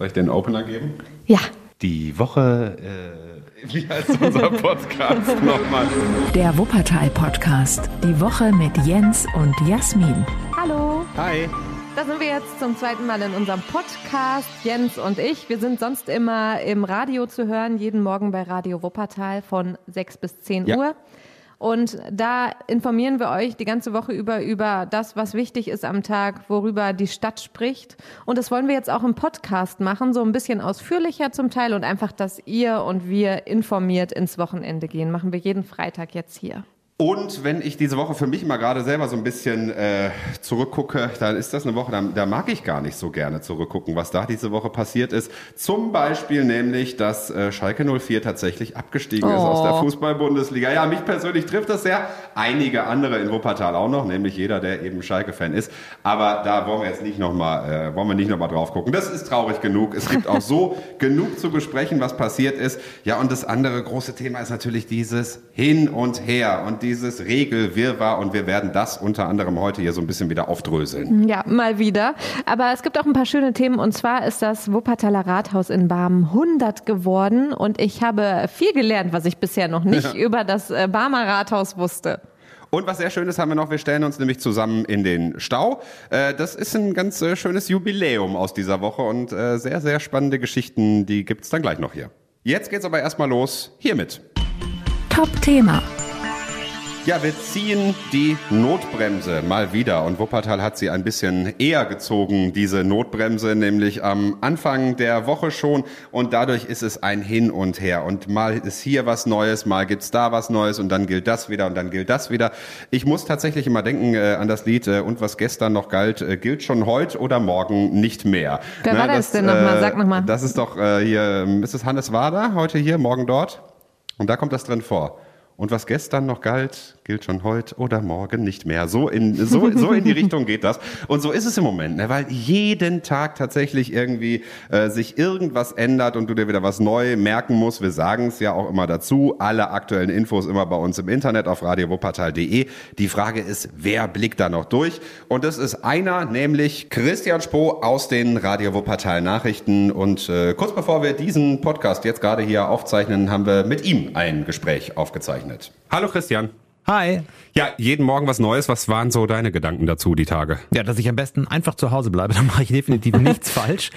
Soll ich den Opener geben? Ja. Die Woche, äh, wie heißt unser Podcast nochmal? Der Wuppertal-Podcast. Die Woche mit Jens und Jasmin. Hallo. Hi. Da sind wir jetzt zum zweiten Mal in unserem Podcast, Jens und ich. Wir sind sonst immer im Radio zu hören, jeden Morgen bei Radio Wuppertal von 6 bis 10 Ja. Uhr. Und da informieren wir euch die ganze Woche über, über das, was wichtig ist am Tag, worüber die Stadt spricht. Und das wollen wir jetzt auch im Podcast machen, so ein bisschen ausführlicher zum Teil und einfach, dass ihr und wir informiert ins Wochenende gehen. Machen wir jeden Freitag jetzt hier. Und wenn ich diese Woche für mich mal gerade selber so ein bisschen äh, zurückgucke, dann ist das eine Woche, da, da mag ich gar nicht so gerne zurückgucken, was da diese Woche passiert ist. Zum Beispiel nämlich, dass äh, Schalke 04 tatsächlich abgestiegen ist aus der Oh. Fußball-Bundesliga. Ja, mich persönlich trifft das sehr. Einige andere in Wuppertal auch noch, nämlich jeder, der eben Schalke-Fan ist. Aber da wollen wir jetzt nicht nochmal, äh, wollen wir nicht nochmal drauf gucken. Das ist traurig genug. Es gibt auch so genug zu besprechen, was passiert ist. Ja, und das andere große Thema ist natürlich dieses Hin und Her und dieses Regelwirrwarr. Und wir werden das unter anderem heute hier so ein bisschen wieder aufdröseln. Ja, mal wieder. Aber es gibt auch ein paar schöne Themen und zwar ist das Wuppertaler Rathaus in Barmen 100 geworden und ich habe viel gelernt, was ich bisher noch nicht über das äh, Barmer Rathaus wusste. Und was sehr Schönes haben wir noch, wir stellen uns nämlich zusammen in den Stau. Äh, das ist ein ganz äh, schönes Jubiläum aus dieser Woche und äh, sehr, sehr spannende Geschichten, die gibt's dann gleich noch hier. Jetzt geht's aber erstmal los hiermit. Top-Thema. Ja, wir ziehen die Notbremse mal wieder und Wuppertal hat sie ein bisschen eher gezogen, diese Notbremse, nämlich am Anfang der Woche schon und dadurch ist es ein Hin und Her und mal ist hier was Neues, mal gibt's da was Neues und dann gilt das wieder und dann gilt das wieder. Ich muss tatsächlich immer denken äh, an das Lied äh, und was gestern noch galt, äh, gilt schon heute oder morgen nicht mehr. Wer war das denn noch mal? Sag noch mal. Das ist doch äh, hier, ähm, ist es Hannes Wader, heute hier, morgen dort und da kommt das drin vor. Und was gestern noch galt, gilt schon heute oder morgen nicht mehr. So in, so, so in die Richtung geht das. Und so ist es im Moment, ne? weil jeden Tag tatsächlich irgendwie äh, sich irgendwas ändert und du dir wieder was neu merken musst. Wir sagen es ja auch immer dazu. Alle aktuellen Infos immer bei uns im Internet auf radiowuppertal.de. Die Frage ist, wer blickt da noch durch? Und das ist einer, nämlich Christian Spoh aus den Radio Wuppertal Nachrichten. Und äh, kurz bevor wir diesen Podcast jetzt gerade hier aufzeichnen, haben wir mit ihm ein Gespräch aufgezeichnet. Hallo Christian. Hi. Ja, jeden Morgen was Neues. Was waren so deine Gedanken dazu die Tage? Ja, dass ich am besten einfach zu Hause bleibe, dann mache ich definitiv nichts falsch.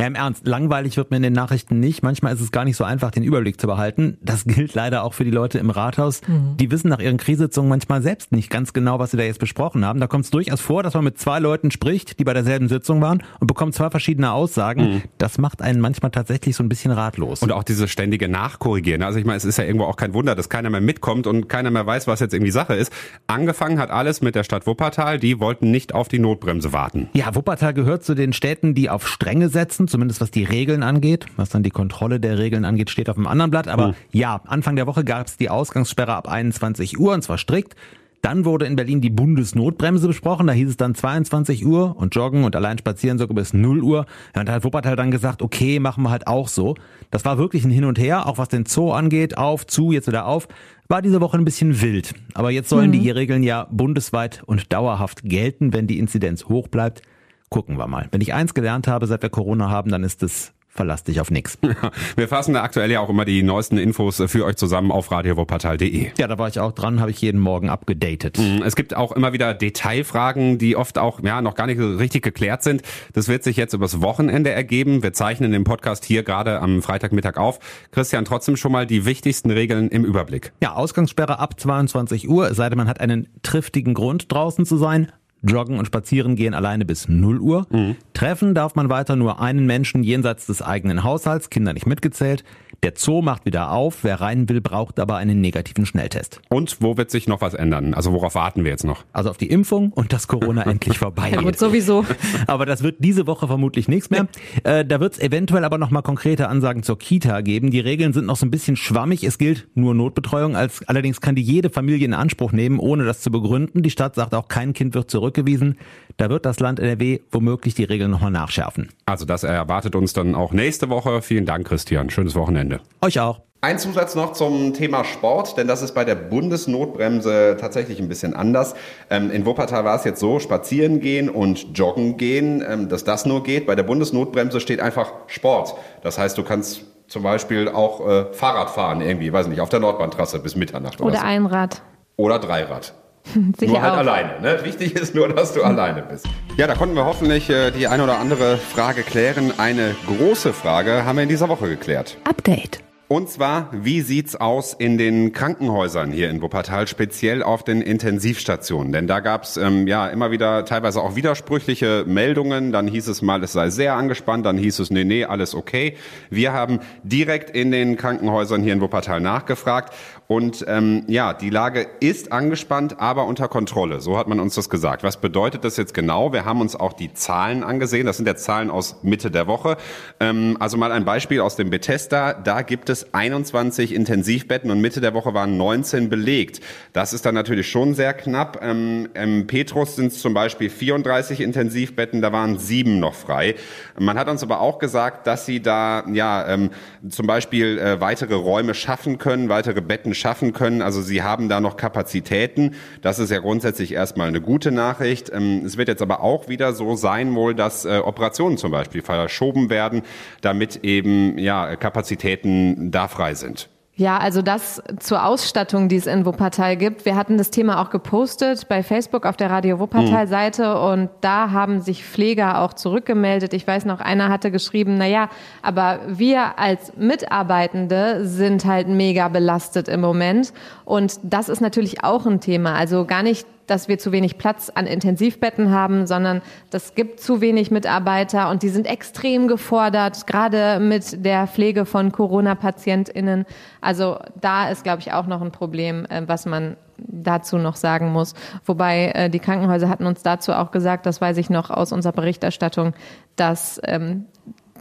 Ja, im Ernst, langweilig wird mir in den Nachrichten nicht. Manchmal ist es gar nicht so einfach, den Überblick zu behalten. Das gilt leider auch für die Leute im Rathaus. Die wissen nach ihren Kriegssitzungen manchmal selbst nicht ganz genau, was sie da jetzt besprochen haben. Da kommt es durchaus vor, dass man mit zwei Leuten spricht, die bei derselben Sitzung waren und bekommt zwei verschiedene Aussagen. Das macht einen manchmal tatsächlich so ein bisschen ratlos. Und auch dieses ständige Nachkorrigieren. Also ich meine, es ist ja irgendwo auch kein Wunder, dass keiner mehr mitkommt und keiner mehr weiß, was jetzt irgendwie Sache ist. Angefangen hat alles mit der Stadt Wuppertal. Die wollten nicht auf die Notbremse warten. Ja, Wuppertal gehört zu den Städten, die auf Strenge setzen, zumindest was die Regeln angeht. Was dann die Kontrolle der Regeln angeht, steht auf einem anderen Blatt. Aber ja, Anfang der Woche gab es die Ausgangssperre ab 21 Uhr und zwar strikt. Dann wurde in Berlin die Bundesnotbremse besprochen. Da hieß es dann 22 Uhr und joggen und allein spazieren sogar bis 0 Uhr. Ja, und da hat Wuppertal dann gesagt, okay, machen wir halt auch so. Das war wirklich ein Hin und Her, auch was den Zoo angeht. Auf, zu, jetzt wieder auf. War diese Woche ein bisschen wild. Aber jetzt sollen die Regeln ja bundesweit und dauerhaft gelten, wenn die Inzidenz hoch bleibt. Gucken wir mal. Wenn ich eins gelernt habe, seit wir Corona haben, dann ist es, verlass dich auf nix. Wir fassen da aktuell ja auch immer die neuesten Infos für euch zusammen auf radiowuppertal.de. Ja, da war ich auch dran, habe ich jeden Morgen abgedatet. Es gibt auch immer wieder Detailfragen, die oft auch ja noch gar nicht so richtig geklärt sind. Das wird sich jetzt übers Wochenende ergeben. Wir zeichnen den Podcast hier gerade am Freitagmittag auf. Christian, trotzdem schon mal die wichtigsten Regeln im Überblick. Ja, Ausgangssperre ab 22 Uhr, es sei denn, man hat einen triftigen Grund draußen zu sein. Joggen und Spazieren gehen alleine bis 0 Uhr. Treffen darf man weiter nur einen Menschen jenseits des eigenen Haushalts, Kinder nicht mitgezählt. Der Zoo macht wieder auf. Wer rein will, braucht aber einen negativen Schnelltest. Und wo wird sich noch was ändern? Also worauf warten wir jetzt noch? Also auf die Impfung und dass Corona endlich vorbei Ja geht. sowieso. Aber das wird diese Woche vermutlich nichts mehr. Äh, da wird es eventuell aber noch mal konkrete Ansagen zur Kita geben. Die Regeln sind noch so ein bisschen schwammig. Es gilt nur Notbetreuung. Als, allerdings kann die jede Familie in Anspruch nehmen, ohne das zu begründen. Die Stadt sagt auch, kein Kind wird zurückgewiesen. Da wird das Land NRW womöglich die Regeln noch mal nachschärfen. Also das erwartet uns dann auch nächste Woche. Vielen Dank, Christian. Schönes Wochenende. Euch auch. Ein Zusatz noch zum Thema Sport, denn das ist bei der Bundesnotbremse tatsächlich ein bisschen anders. Ähm, in Wuppertal war es jetzt so, spazieren gehen und joggen gehen, ähm, dass das nur geht. Bei der Bundesnotbremse steht einfach Sport. Das heißt, du kannst zum Beispiel auch äh, Fahrrad fahren irgendwie, weiß nicht, auf der Nordbahntrasse bis Mitternacht oder, Oder so. Einrad. Oder Dreirad. Sicher nur halt auch. alleine. Ne? Wichtig ist nur, dass du alleine bist. Ja, da konnten wir hoffentlich äh, die eine oder andere Frage klären. Eine große Frage haben wir in dieser Woche geklärt. Update. Und zwar, wie sieht's aus in den Krankenhäusern hier in Wuppertal, speziell auf den Intensivstationen? Denn da gab's ähm, ja immer wieder teilweise auch widersprüchliche Meldungen. Dann hieß es mal, es sei sehr angespannt. Dann hieß es, nee, nee, alles okay. Wir haben direkt in den Krankenhäusern hier in Wuppertal nachgefragt. Und ähm, ja, die Lage ist angespannt, aber unter Kontrolle. So hat man uns das gesagt. Was bedeutet das jetzt genau? Wir haben uns auch die Zahlen angesehen. Das sind ja Zahlen aus Mitte der Woche. Ähm, also mal ein Beispiel aus dem Bethesda. Da gibt es 21 Intensivbetten und Mitte der Woche waren 19 belegt. Das ist dann natürlich schon sehr knapp. Ähm, Im Petrus sind es zum Beispiel 34 Intensivbetten, da waren sieben noch frei. Man hat uns aber auch gesagt, dass sie da ja ähm, zum Beispiel äh, weitere Räume schaffen können, weitere Betten schaffen können. Also sie haben da noch Kapazitäten. Das ist ja grundsätzlich erstmal eine gute Nachricht. Ähm, es wird jetzt aber auch wieder so sein wohl, dass äh, Operationen zum Beispiel verschoben werden, damit eben ja Kapazitäten da frei sind. Ja, also das zur Ausstattung, die es in Wuppertal gibt. Wir hatten das Thema auch gepostet bei Facebook auf der Radio Wuppertal Seite und da haben sich Pfleger auch zurückgemeldet. Ich weiß noch, einer hatte geschrieben, na ja, aber wir als Mitarbeitende sind halt mega belastet im Moment und das ist natürlich auch ein Thema. Also gar nicht dass wir zu wenig Platz an Intensivbetten haben, sondern das gibt zu wenig Mitarbeiter und die sind extrem gefordert, gerade mit der Pflege von Corona-PatientInnen. Also da ist, glaube ich, auch noch ein Problem, äh, was man dazu noch sagen muss. Wobei äh, die Krankenhäuser hatten uns dazu auch gesagt, das weiß ich noch aus unserer Berichterstattung, dass ähm,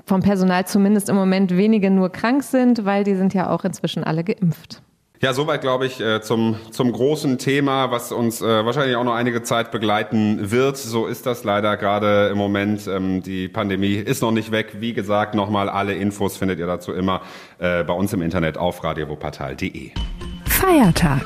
vom Personal zumindest im Moment wenige nur krank sind, weil die sind ja auch inzwischen alle geimpft. Ja, soweit glaube ich äh, zum zum großen Thema, was uns äh, wahrscheinlich auch noch einige Zeit begleiten wird. So ist das leider gerade im Moment. Ähm, die Pandemie ist noch nicht weg. Wie gesagt, nochmal alle Infos findet ihr dazu immer äh, bei uns im Internet auf radiowuppertal.de. Feiertag.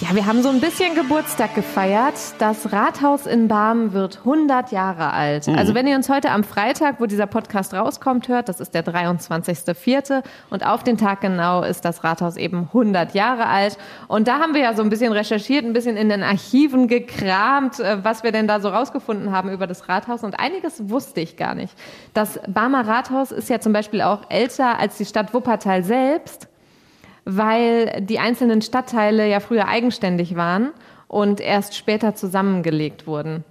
Ja, wir haben so ein bisschen Geburtstag gefeiert. Das Rathaus in Barmen wird 100 Jahre alt. Also wenn ihr uns heute am Freitag, wo dieser Podcast rauskommt, hört, das ist der 23.04. und auf den Tag genau ist das Rathaus eben 100 Jahre alt. Und da haben wir ja so ein bisschen recherchiert, ein bisschen in den Archiven gekramt, äh, was wir denn da so rausgefunden haben über das Rathaus. Und einiges wusste ich gar nicht. Das Barmer Rathaus ist ja zum Beispiel auch älter als die Stadt Wuppertal selbst weil die einzelnen Stadtteile ja früher eigenständig waren und erst später zusammengelegt wurden.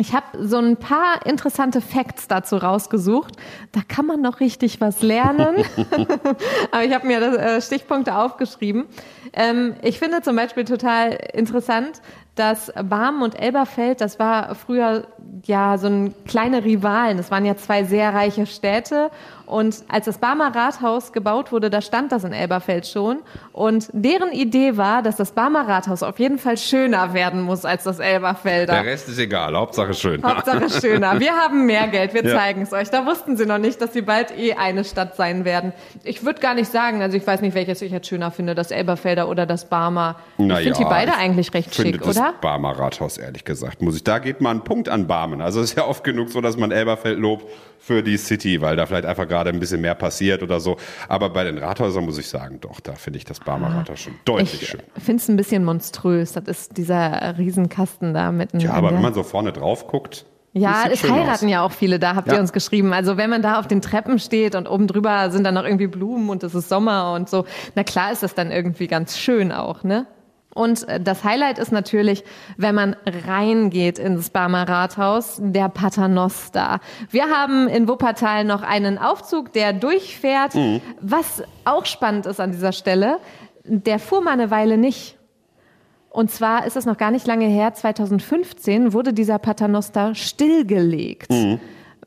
Ich habe so ein paar interessante Facts dazu rausgesucht. Da kann man noch richtig was lernen. Aber ich habe mir das, äh, Stichpunkte aufgeschrieben. Ähm, ich finde zum Beispiel total interessant, dass Barmen und Elberfeld, das war früher ja so ein kleine Rivalen. Das waren ja zwei sehr reiche Städte. Und als das Barmer Rathaus gebaut wurde, da stand das in Elberfeld schon. Und deren Idee war, dass das Barmer Rathaus auf jeden Fall schöner werden muss als das Elberfelder. Der Rest ist egal, Hauptsache schön. Hauptsache schöner. Wir haben mehr Geld, wir Ja. zeigen es euch. Da wussten sie noch nicht, dass sie bald eh eine Stadt sein werden. Ich würde gar nicht sagen, also ich weiß nicht, welches ich jetzt schöner finde, das Elberfelder oder das Barmer. Ich finde die beide ich eigentlich recht schick, das Barmer Rathaus, ehrlich gesagt, muss ich. Da geht mal ein Punkt an Barmen. Also es ist ja oft genug so, dass man Elberfeld lobt für die City, weil da vielleicht einfach gerade ein bisschen mehr passiert oder so. Aber bei den Rathäusern muss ich sagen, doch, da finde ich das Barmer Rathaus schon deutlich Ich schön. finde es ein bisschen monströs. Das ist dieser Riesenkasten da mitten. Ja, in aber wenn man so vorne drauf guckt, Ja, es heiraten aus. ja auch viele da, habt Ja. ihr uns geschrieben. Also wenn man da auf den Treppen steht und oben drüber sind dann noch irgendwie Blumen und es ist Sommer und so, na klar ist das dann irgendwie ganz schön auch, ne? Und äh, das Highlight ist natürlich, wenn man reingeht ins Barmer Rathaus, der Paternoster. Wir haben in Wuppertal noch einen Aufzug, der durchfährt. Mhm. Was auch spannend ist an dieser Stelle, der fuhr mal eine Weile nicht. Und zwar ist es noch gar nicht lange her, 2015 wurde dieser Paternoster stillgelegt.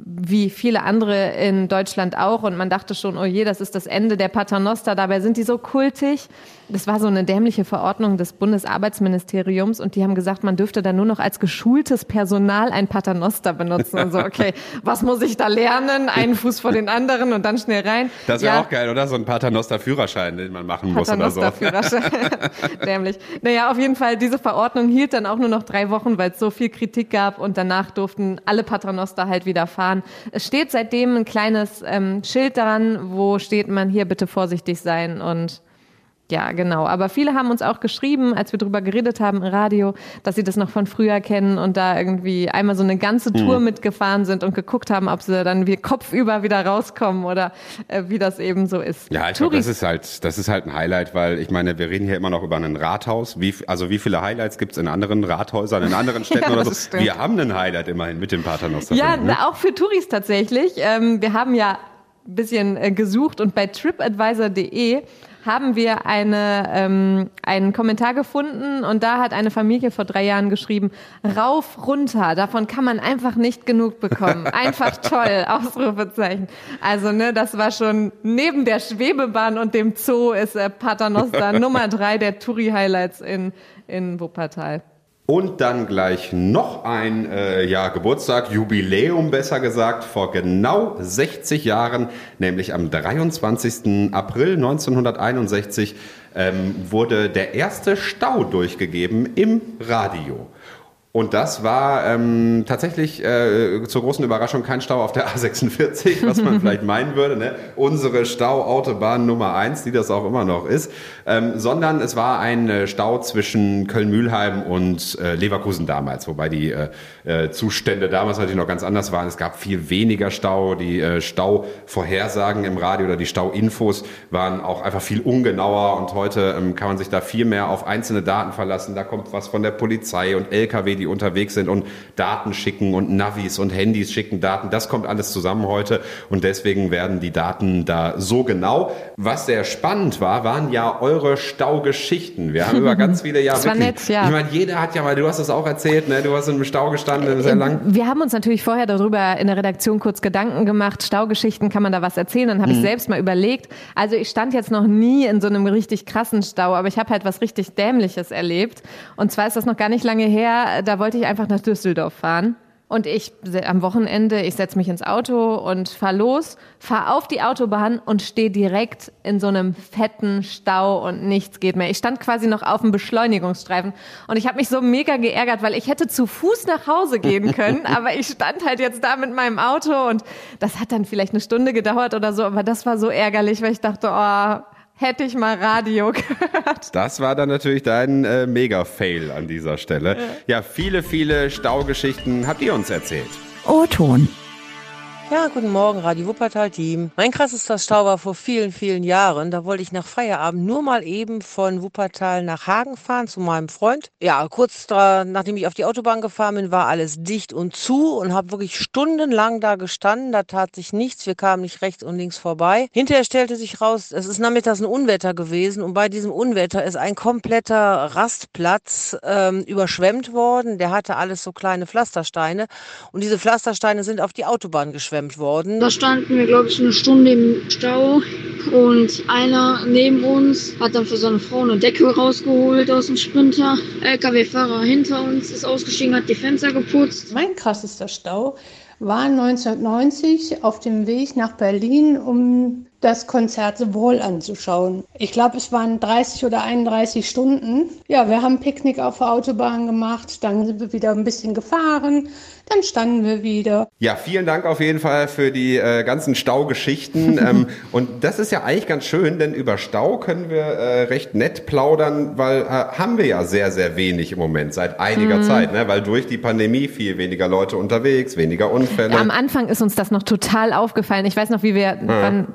Wie viele andere in Deutschland auch. Und man dachte schon, oh je, das ist das Ende der Paternoster. Dabei sind die so kultig. Das war so eine dämliche Verordnung des Bundesarbeitsministeriums und die haben gesagt, man dürfte da nur noch als geschultes Personal ein Paternoster benutzen. Und so, okay, was muss ich da lernen? Einen Fuß vor den anderen und dann schnell rein. Das wäre ja. auch geil, oder? So ein Paternoster-Führerschein, den man machen muss oder so. Paternoster-Führerschein. Dämlich. Naja, auf jeden Fall, diese Verordnung hielt dann auch nur noch drei Wochen, weil es so viel Kritik gab und danach durften alle Paternoster halt wieder fahren. Es steht seitdem ein kleines ähm, Schild daran, wo steht man hier bitte vorsichtig sein und ja, genau. Aber viele haben uns auch geschrieben, als wir drüber geredet haben im Radio, dass sie das noch von früher kennen und da irgendwie einmal so eine ganze Tour mhm. mitgefahren sind und geguckt haben, ob sie dann wie kopfüber wieder rauskommen oder äh, wie das eben so ist. Ja, ich glaube, das ist halt, das ist halt ein Highlight, weil ich meine, wir reden hier immer noch über ein Rathaus. Wie, also wie viele Highlights gibt's in anderen Rathäusern, in anderen Städten ja, oder so? Stimmt. Wir haben ein Highlight immerhin mit dem Paternoster. Ja, ne? auch für Touris tatsächlich. Ähm, wir haben ja bisschen äh, gesucht und bei tripadvisor.de haben wir eine, ähm, einen Kommentar gefunden und da hat eine Familie vor drei Jahren geschrieben, rauf, runter, davon kann man einfach nicht genug bekommen. Einfach toll, Ausrufezeichen. Also ne, das war schon neben der Schwebebahn und dem Zoo ist äh, Paternoster Nummer drei der Touri-Highlights in, in Wuppertal. Und dann gleich noch ein äh, ja, Geburtstag, Jubiläum besser gesagt, vor genau 60 Jahren, nämlich am 23. April 1961, ähm, wurde der erste Stau durchgegeben im Radio. Und das war ähm, tatsächlich äh, zur großen Überraschung kein Stau auf der A46, was man vielleicht meinen würde, ne? unsere Stauautobahn Nummer eins, die das auch immer noch ist, ähm, sondern es war ein äh, Stau zwischen Köln-Mühlheim und äh, Leverkusen damals, wobei die äh, äh, Zustände damals natürlich noch ganz anders waren. Es gab viel weniger Stau, die äh, Stauvorhersagen im Radio oder die Stauinfos waren auch einfach viel ungenauer und heute ähm, kann man sich da viel mehr auf einzelne Daten verlassen. Da kommt was von der Polizei und LKW, die unterwegs sind und Daten schicken und Navis und Handys schicken Daten. Das kommt alles zusammen heute und deswegen werden die Daten da so genau. Was sehr spannend war, waren ja eure Staugeschichten. Wir haben über ganz viele Jahre. Das war nett, ja. Ich meine, jeder hat ja mal, du hast das auch erzählt, ne? Du hast im Stau gestanden, sehr lang. Wir haben uns natürlich vorher darüber in der Redaktion kurz Gedanken gemacht. Staugeschichten, kann man da was erzählen? Dann habe mhm. ich selbst mal überlegt. Also ich stand jetzt noch nie in so einem richtig krassen Stau, aber ich habe halt was richtig Dämliches erlebt. Und zwar ist das noch gar nicht lange her da wollte ich einfach nach Düsseldorf fahren. Und ich am Wochenende, ich setze mich ins Auto und fahre los, fahre auf die Autobahn und stehe direkt in so einem fetten Stau und nichts geht mehr. Ich stand quasi noch auf dem Beschleunigungsstreifen und ich habe mich so mega geärgert, weil ich hätte zu Fuß nach Hause gehen können, aber ich stand halt jetzt da mit meinem Auto und das hat dann vielleicht eine Stunde gedauert oder so, aber das war so ärgerlich, weil ich dachte, oh, hätte ich mal Radio gehört. Das war dann natürlich dein äh, Mega-Fail an dieser Stelle. Ja. ja, viele, viele Staugeschichten habt ihr uns erzählt. O-Ton. Ja, guten Morgen, Radio Wuppertal-Team. Mein krassester Stau war vor vielen, vielen Jahren. Da wollte ich nach Feierabend nur mal eben von Wuppertal nach Hagen fahren zu meinem Freund. Ja, kurz da, nachdem ich auf die Autobahn gefahren bin, war alles dicht und zu und habe wirklich stundenlang da gestanden. Da tat sich nichts. Wir kamen nicht rechts und links vorbei. Hinterher stellte sich raus, es ist nachmittags ein Unwetter gewesen und bei diesem Unwetter ist ein kompletter Rastplatz ähm, überschwemmt worden. Der hatte alles so kleine Pflastersteine und diese Pflastersteine sind auf die Autobahn geschwemmt überschwemmt worden. Da standen wir, glaube ich, eine Stunde im Stau und einer neben uns hat dann für seine Frau eine Decke rausgeholt aus dem Sprinter. LKW-Fahrer hinter uns ist ausgestiegen, hat die Fenster geputzt. Mein krassester Stau war 1990 auf dem Weg nach Berlin, um das Konzert The Wall anzuschauen. Ich glaube, es waren 30 oder 31 Stunden. Ja, wir haben Picknick auf der Autobahn gemacht, dann sind wir wieder ein bisschen gefahren, dann standen wir wieder. Ja, vielen Dank auf jeden Fall für die äh, ganzen Staugeschichten. ähm, und das ist ja eigentlich ganz schön, denn über Stau können wir äh, recht nett plaudern, weil äh, haben wir ja sehr, sehr wenig im Moment, seit einiger mhm. Zeit, ne? weil durch die Pandemie viel weniger Leute unterwegs, weniger Unfälle. Ja, am Anfang ist uns das noch total aufgefallen. Ich weiß noch, wie wir, mhm. wann,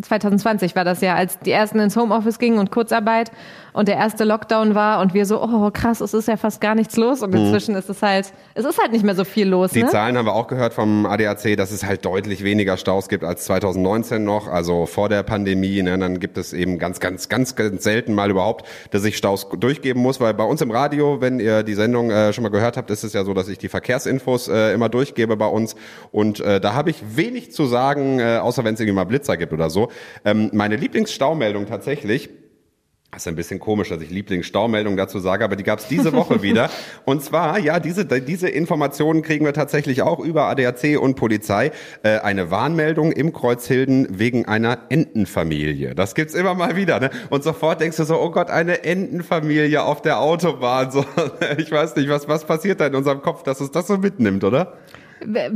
2020 war das ja, als die ersten ins Homeoffice gingen und Kurzarbeit und der erste Lockdown war und wir so, oh krass, es ist ja fast gar nichts los und inzwischen ist es halt, es ist halt nicht mehr so viel los. Die ne? Zahlen haben wir auch gehört vom ADAC, dass es halt deutlich weniger Staus gibt als 2019 noch, also vor der Pandemie. Ne, dann gibt es eben ganz, ganz, ganz, ganz selten mal überhaupt, dass ich Staus durchgeben muss, weil bei uns im Radio, wenn ihr die Sendung äh, schon mal gehört habt, ist es ja so, dass ich die Verkehrsinfos äh, immer durchgebe bei uns und äh, da habe ich wenig zu sagen, äh, außer wenn es irgendwie mal Blitzer gibt oder so. Ähm, meine Lieblingsstaumeldung tatsächlich das ist ein bisschen komisch, dass ich Lieblingsstaumeldung dazu sage, aber die gab es diese Woche wieder. Und zwar, ja, diese, diese Informationen kriegen wir tatsächlich auch über ADAC und Polizei. Äh, eine Warnmeldung im Kreuzhilden wegen einer Entenfamilie. Das gibt's immer mal wieder. Ne? Und sofort denkst du so, oh Gott, eine Entenfamilie auf der Autobahn. So, ich weiß nicht, was, was passiert da in unserem Kopf, dass es das so mitnimmt, oder?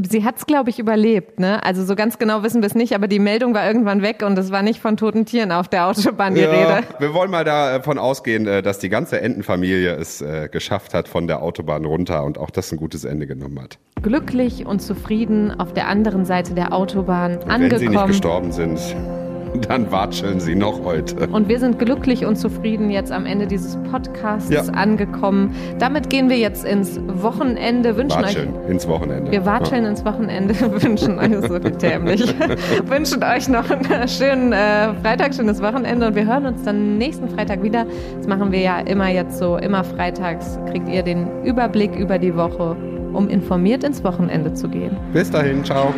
Sie hat es, glaube ich, überlebt. Ne? Also so ganz genau wissen wir es nicht, aber die Meldung war irgendwann weg und es war nicht von toten Tieren auf der Autobahn die Ja, Rede. wir wollen mal davon ausgehen, äh, dass die ganze Entenfamilie es äh, geschafft hat von der Autobahn runter und auch das ein gutes Ende genommen hat. Glücklich und zufrieden auf der anderen Seite der Autobahn Wenn sie nicht angekommen. gestorben sind, dann watscheln sie noch heute. Und wir sind glücklich und zufrieden jetzt am Ende dieses Podcasts Ja. angekommen. Damit gehen wir jetzt ins Wochenende, wünschen Watscheln ins Wochenende. euch. Wir watscheln ins Wochenende, wünschen euch so dämlich. wünschen euch noch einen schönen äh, Freitag, schönes Wochenende und wir hören uns dann nächsten Freitag wieder. Das machen wir ja immer jetzt so, immer freitags kriegt ihr den Überblick über die Woche, um informiert ins Wochenende zu gehen. Ja. Bis dahin, ciao.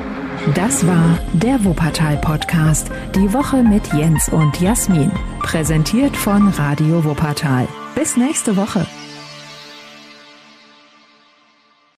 Das war der Wuppertal-Podcast. Die Woche mit Jens und Jasmin. Präsentiert von Radio Wuppertal. Bis nächste Woche.